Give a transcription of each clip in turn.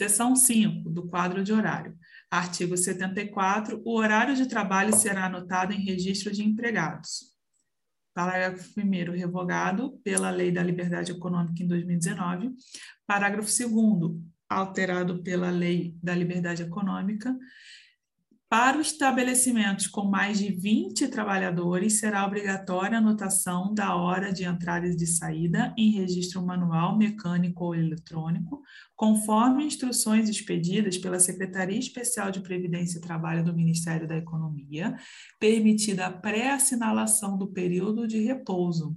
Seção 5 do quadro de horário. Artigo 74. O horário de trabalho será anotado em registro de empregados. Parágrafo 1 revogado pela Lei da Liberdade Econômica em 2019. Parágrafo 2 alterado pela Lei da Liberdade Econômica. Para os estabelecimentos com mais de 20 trabalhadores, será obrigatória a anotação da hora de entrada e de saída em registro manual, mecânico ou eletrônico, conforme instruções expedidas pela Secretaria Especial de Previdência e Trabalho do Ministério da Economia, permitida a pré-assinalação do período de repouso,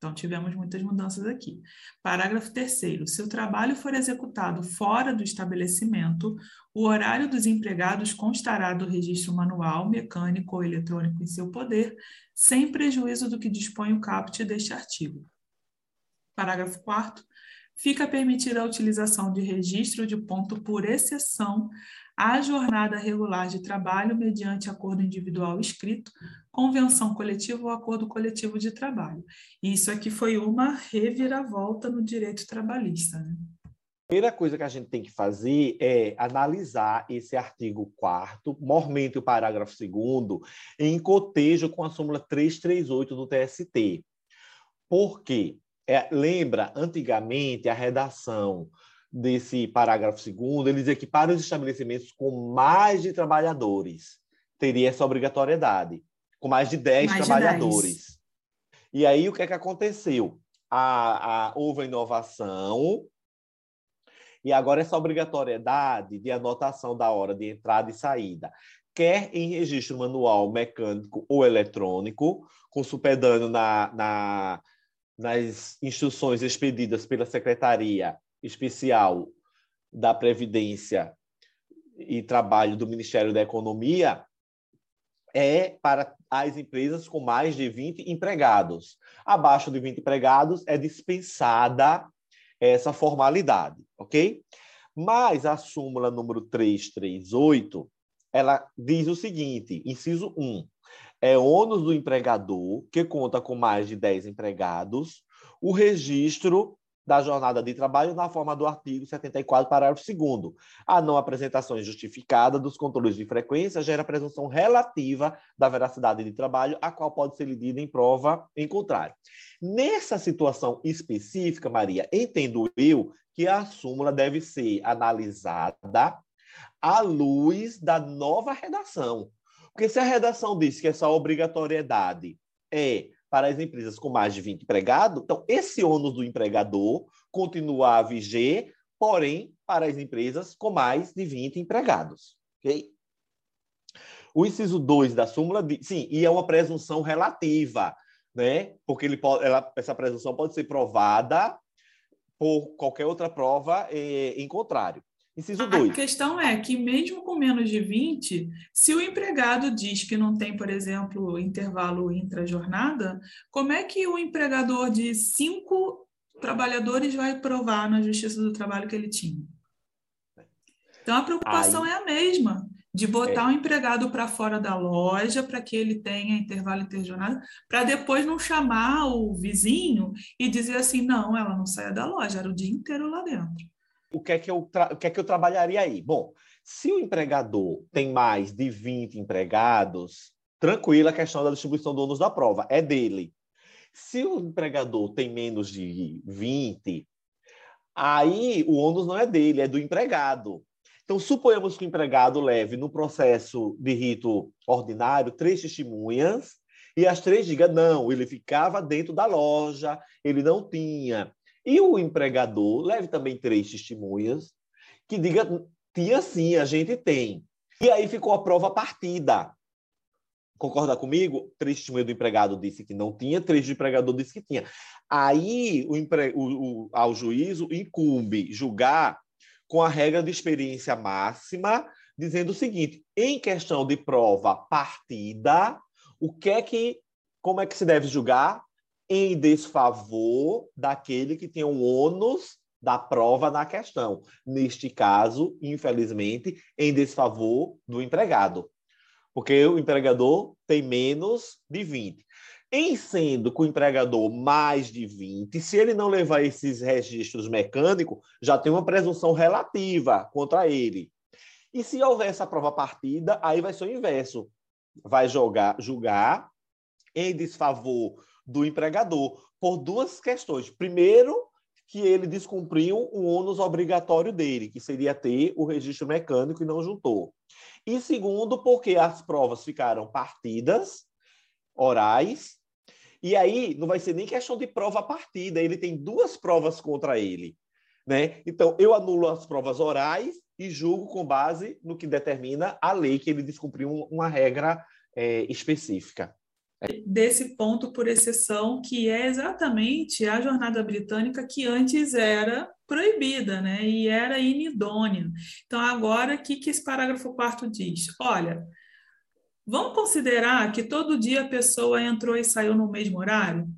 então, tivemos muitas mudanças aqui. Parágrafo 3. Se o trabalho for executado fora do estabelecimento, o horário dos empregados constará do registro manual, mecânico ou eletrônico em seu poder, sem prejuízo do que dispõe o caput deste artigo. Parágrafo 4. Fica permitida a utilização de registro de ponto por exceção à jornada regular de trabalho mediante acordo individual escrito, convenção coletiva ou acordo coletivo de trabalho. Isso aqui foi uma reviravolta no direito trabalhista. Né? A primeira coisa que a gente tem que fazer é analisar esse artigo 4 mormente o parágrafo 2 em cotejo com a súmula 338 do TST. Por quê? É, lembra, antigamente, a redação desse parágrafo segundo, ele dizia que para os estabelecimentos com mais de trabalhadores teria essa obrigatoriedade, com mais de 10 mais trabalhadores. De 10. E aí o que é que aconteceu? A, a, houve a inovação e agora essa obrigatoriedade de anotação da hora de entrada e saída, quer em registro manual, mecânico ou eletrônico, com supedâneo na, na, nas instruções expedidas pela Secretaria especial da Previdência e Trabalho do Ministério da Economia é para as empresas com mais de 20 empregados. Abaixo de 20 empregados é dispensada essa formalidade, ok? Mas a súmula número 338, ela diz o seguinte, inciso 1, é ônus do empregador, que conta com mais de 10 empregados, o registro da jornada de trabalho na forma do artigo 74, parágrafo 2 A não apresentação justificada dos controles de frequência gera presunção relativa da veracidade de trabalho, a qual pode ser lidida em prova em contrário. Nessa situação específica, Maria, entendo eu que a súmula deve ser analisada à luz da nova redação. Porque se a redação diz que essa obrigatoriedade é para as empresas com mais de 20 empregados. Então, esse ônus do empregador continua a viger, porém, para as empresas com mais de 20 empregados. Okay? O inciso 2 da súmula, diz, sim, e é uma presunção relativa, né? porque ele pode, ela, essa presunção pode ser provada por qualquer outra prova eh, em contrário. Inciso 2. A questão é que, mesmo com menos de 20, se o empregado diz que não tem, por exemplo, intervalo intra-jornada, como é que o empregador de cinco trabalhadores vai provar na Justiça do Trabalho que ele tinha? Então, a preocupação Aí, é a mesma, de botar é. o empregado para fora da loja para que ele tenha intervalo interjornada, para depois não chamar o vizinho e dizer assim, não, ela não saia da loja, era o dia inteiro lá dentro o que é que eu, o que é que eu trabalharia aí? Bom, se o empregador tem mais de 20 empregados, tranquila a questão da distribuição do ônus da prova, é dele. Se o empregador tem menos de 20, aí o ônus não é dele, é do empregado. Então, suponhamos que o empregado leve no processo de rito ordinário três testemunhas e as três digam, não, ele ficava dentro da loja, ele não tinha. E o empregador leve também três testemunhas que diga tinha sim, a gente tem. E aí ficou a prova partida. Concorda comigo? Três testemunhas do empregado disse que não tinha, três do empregador disse que tinha. Aí o, empre... o, o, ao juízo incumbe julgar com a regra de experiência máxima, dizendo o seguinte: em questão de prova partida, o que é que como é que se deve julgar? Em desfavor daquele que tem o ônus da prova na questão. Neste caso, infelizmente, em desfavor do empregado. Porque o empregador tem menos de 20. Em sendo com o empregador mais de 20, se ele não levar esses registros mecânicos, já tem uma presunção relativa contra ele. E se houver essa prova partida, aí vai ser o inverso. Vai jogar, julgar em desfavor do empregador por duas questões. Primeiro, que ele descumpriu um ônus obrigatório dele, que seria ter o registro mecânico e não juntou. E segundo, porque as provas ficaram partidas, orais, e aí não vai ser nem questão de prova partida, ele tem duas provas contra ele. Né? Então, eu anulo as provas orais e julgo com base no que determina a lei, que ele descumpriu uma regra é, específica desse ponto por exceção, que é exatamente a jornada britânica que antes era proibida, né? E era inidônea. Então, agora, o que, que esse parágrafo quarto diz? Olha, vamos considerar que todo dia a pessoa entrou e saiu no mesmo horário?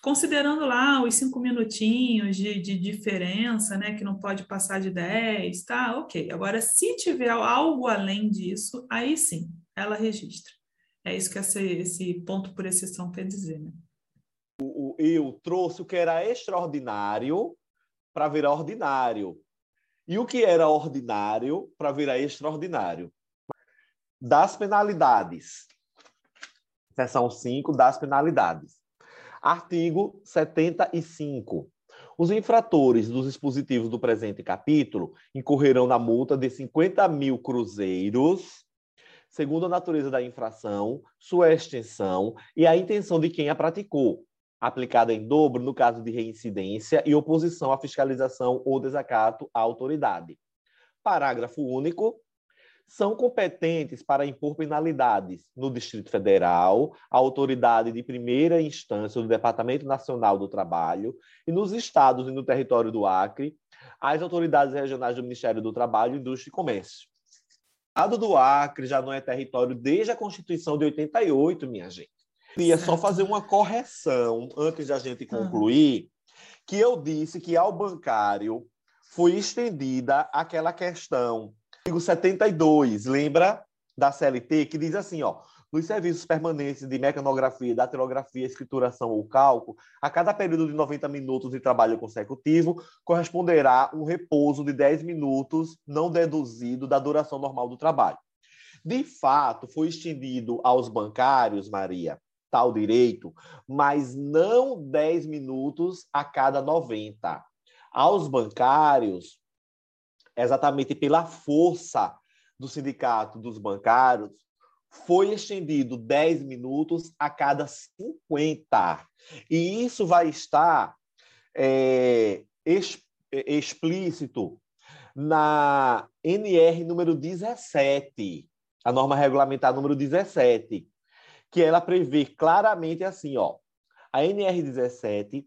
Considerando lá os cinco minutinhos de, de diferença, né? Que não pode passar de dez, tá? Ok. Agora, se tiver algo além disso, aí sim, ela registra. É isso que esse, esse ponto por exceção quer dizer, né? O, o, eu trouxe o que era extraordinário para virar ordinário. E o que era ordinário para virar extraordinário. Das penalidades. Seção 5 das penalidades. Artigo 75. Os infratores dos dispositivos do presente capítulo incorrerão na multa de 50 mil cruzeiros segundo a natureza da infração, sua extensão e a intenção de quem a praticou, aplicada em dobro no caso de reincidência e oposição à fiscalização ou desacato à autoridade. Parágrafo único. São competentes para impor penalidades no Distrito Federal, a autoridade de primeira instância do Departamento Nacional do Trabalho e nos estados e no território do Acre, as autoridades regionais do Ministério do Trabalho, Indústria e Comércio estado do Acre já não é território desde a Constituição de 88, minha gente. Queria só fazer uma correção antes da gente concluir, que eu disse que ao bancário foi estendida aquela questão, artigo 72, lembra? Da CLT, que diz assim, ó, nos serviços permanentes de mecanografia, datilografia, escrituração ou cálculo, a cada período de 90 minutos de trabalho consecutivo, corresponderá um repouso de 10 minutos não deduzido da duração normal do trabalho. De fato, foi estendido aos bancários, Maria, tal direito, mas não 10 minutos a cada 90. Aos bancários, exatamente pela força do sindicato dos bancários, foi estendido 10 minutos a cada 50. E isso vai estar é, es, é, explícito na NR número 17, a norma regulamentar número 17, que ela prevê claramente assim, ó, a NR 17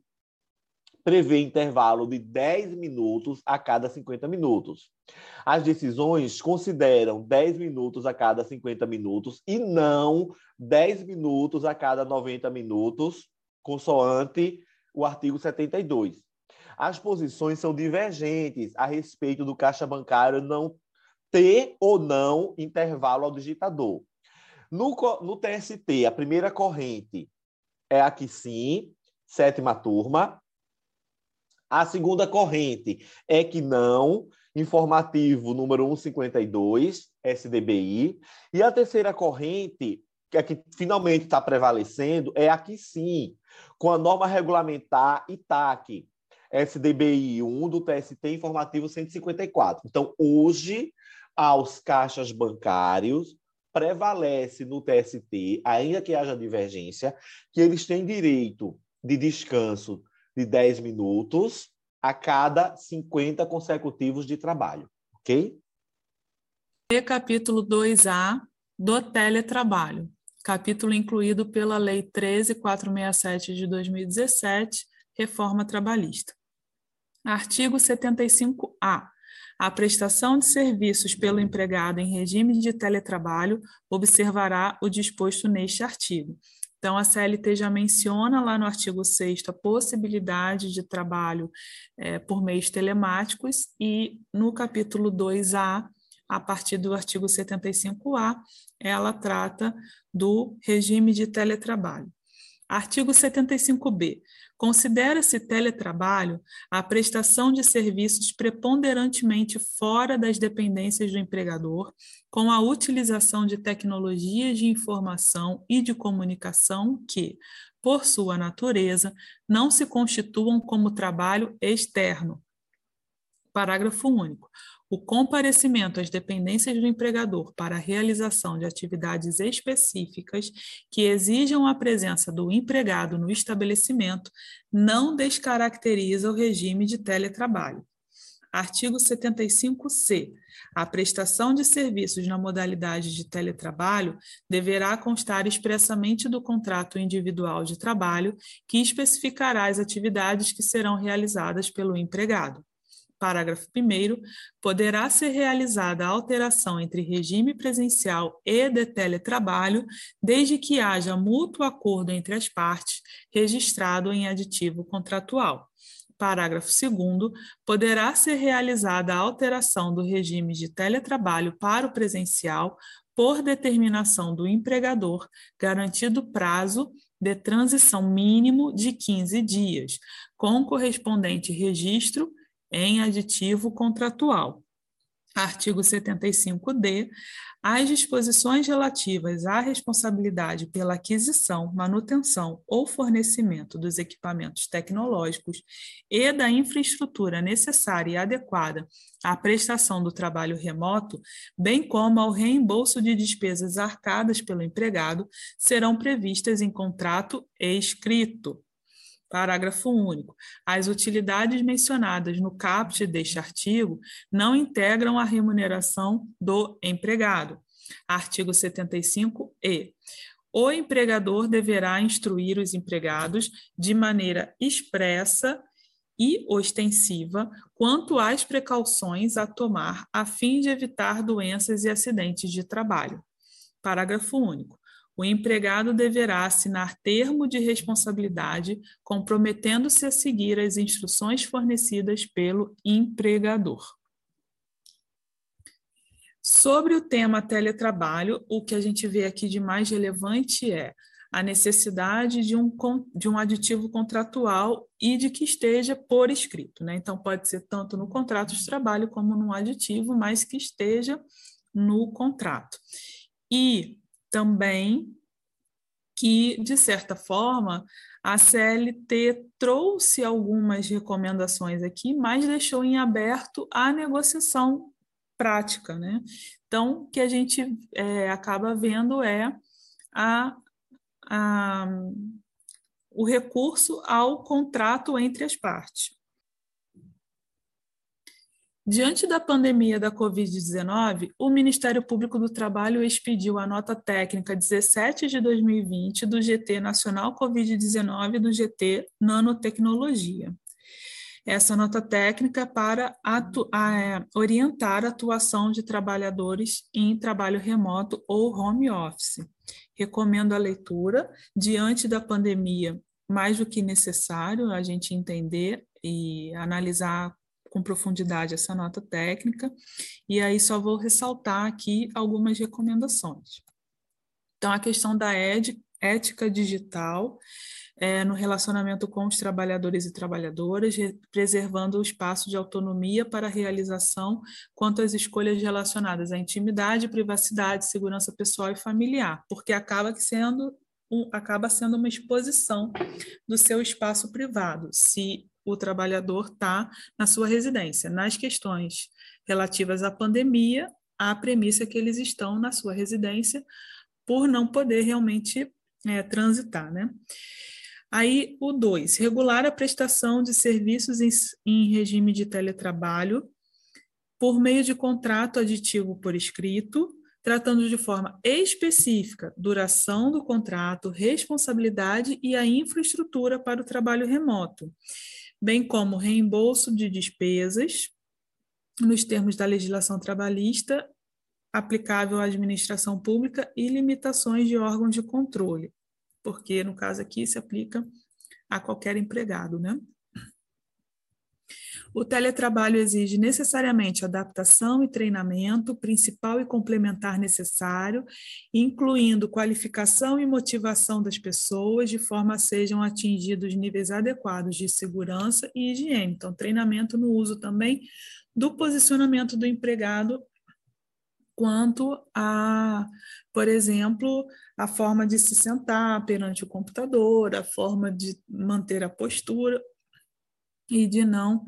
prevê intervalo de 10 minutos a cada 50 minutos. As decisões consideram 10 minutos a cada 50 minutos e não 10 minutos a cada 90 minutos, consoante o artigo 72. As posições são divergentes a respeito do caixa bancário não ter ou não intervalo ao digitador. No, no TST, a primeira corrente é a que sim, sétima turma, a segunda corrente é que não, informativo número 152, SDBI. E a terceira corrente, que é que finalmente está prevalecendo, é aqui sim, com a norma regulamentar ITAC, SDBI 1 do TST informativo 154. Então, hoje, aos caixas bancários, prevalece no TST, ainda que haja divergência, que eles têm direito de descanso de 10 minutos a cada 50 consecutivos de trabalho, ok? Capítulo 2A do teletrabalho, capítulo incluído pela Lei 13467 de 2017, Reforma Trabalhista. Artigo 75A. A prestação de serviços pelo empregado em regime de teletrabalho observará o disposto neste artigo. Então, a CLT já menciona lá no artigo 6 a possibilidade de trabalho é, por meios telemáticos, e no capítulo 2A, a partir do artigo 75A, ela trata do regime de teletrabalho. Artigo 75b. Considera-se teletrabalho a prestação de serviços preponderantemente fora das dependências do empregador, com a utilização de tecnologias de informação e de comunicação que, por sua natureza, não se constituam como trabalho externo. Parágrafo único. O comparecimento às dependências do empregador para a realização de atividades específicas que exijam a presença do empregado no estabelecimento não descaracteriza o regime de teletrabalho. Artigo 75-C. A prestação de serviços na modalidade de teletrabalho deverá constar expressamente do contrato individual de trabalho, que especificará as atividades que serão realizadas pelo empregado. Parágrafo 1. Poderá ser realizada a alteração entre regime presencial e de teletrabalho, desde que haja mútuo acordo entre as partes, registrado em aditivo contratual. Parágrafo 2. Poderá ser realizada a alteração do regime de teletrabalho para o presencial por determinação do empregador, garantido prazo de transição mínimo de 15 dias, com correspondente registro em aditivo contratual. Artigo 75-D. As disposições relativas à responsabilidade pela aquisição, manutenção ou fornecimento dos equipamentos tecnológicos e da infraestrutura necessária e adequada à prestação do trabalho remoto, bem como ao reembolso de despesas arcadas pelo empregado, serão previstas em contrato escrito. Parágrafo único. As utilidades mencionadas no caput deste artigo não integram a remuneração do empregado. Artigo 75-E. O empregador deverá instruir os empregados de maneira expressa e ostensiva quanto às precauções a tomar a fim de evitar doenças e acidentes de trabalho. Parágrafo único o empregado deverá assinar termo de responsabilidade comprometendo-se a seguir as instruções fornecidas pelo empregador. Sobre o tema teletrabalho, o que a gente vê aqui de mais relevante é a necessidade de um, de um aditivo contratual e de que esteja por escrito. Né? Então, pode ser tanto no contrato de trabalho como no aditivo, mas que esteja no contrato. E também que, de certa forma, a CLT trouxe algumas recomendações aqui, mas deixou em aberto a negociação prática. Né? Então, o que a gente é, acaba vendo é a, a, o recurso ao contrato entre as partes. Diante da pandemia da Covid-19, o Ministério Público do Trabalho expediu a nota técnica 17 de 2020 do GT Nacional Covid-19 do GT Nanotecnologia. Essa nota técnica é para atu a, é, orientar a atuação de trabalhadores em trabalho remoto ou home office. Recomendo a leitura diante da pandemia, mais do que necessário a gente entender e analisar com profundidade essa nota técnica, e aí só vou ressaltar aqui algumas recomendações. Então, a questão da ética digital é, no relacionamento com os trabalhadores e trabalhadoras, preservando o espaço de autonomia para a realização quanto às escolhas relacionadas à intimidade, privacidade, segurança pessoal e familiar, porque acaba sendo acaba sendo uma exposição do seu espaço privado. Se o trabalhador está na sua residência. Nas questões relativas à pandemia, a premissa é que eles estão na sua residência por não poder realmente é, transitar, né? Aí, o 2, regular a prestação de serviços em, em regime de teletrabalho por meio de contrato aditivo por escrito, tratando de forma específica duração do contrato, responsabilidade e a infraestrutura para o trabalho remoto bem como reembolso de despesas nos termos da legislação trabalhista aplicável à administração pública e limitações de órgãos de controle, porque no caso aqui se aplica a qualquer empregado, né? O teletrabalho exige necessariamente adaptação e treinamento principal e complementar necessário, incluindo qualificação e motivação das pessoas, de forma a sejam atingidos níveis adequados de segurança e higiene. Então, treinamento no uso também do posicionamento do empregado quanto a, por exemplo, a forma de se sentar perante o computador, a forma de manter a postura e de não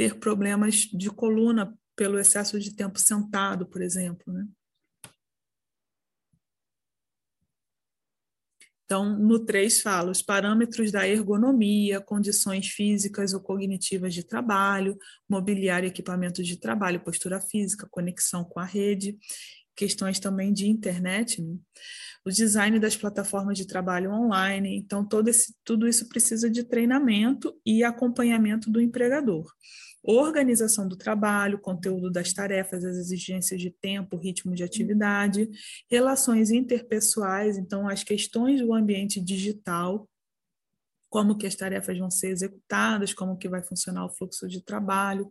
ter problemas de coluna pelo excesso de tempo sentado, por exemplo. Né? Então, no 3 fala os parâmetros da ergonomia, condições físicas ou cognitivas de trabalho, mobiliário e equipamentos de trabalho, postura física, conexão com a rede, questões também de internet, né? o design das plataformas de trabalho online. Então, todo esse, tudo isso precisa de treinamento e acompanhamento do empregador organização do trabalho, conteúdo das tarefas, as exigências de tempo, ritmo de atividade, relações interpessoais, então as questões do ambiente digital, como que as tarefas vão ser executadas, como que vai funcionar o fluxo de trabalho,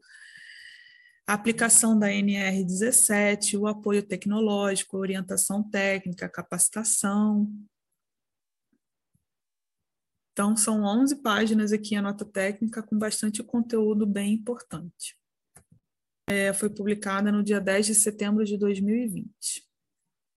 a aplicação da NR17, o apoio tecnológico, orientação técnica, capacitação, então, são 11 páginas aqui a nota técnica com bastante conteúdo bem importante. É, foi publicada no dia 10 de setembro de 2020.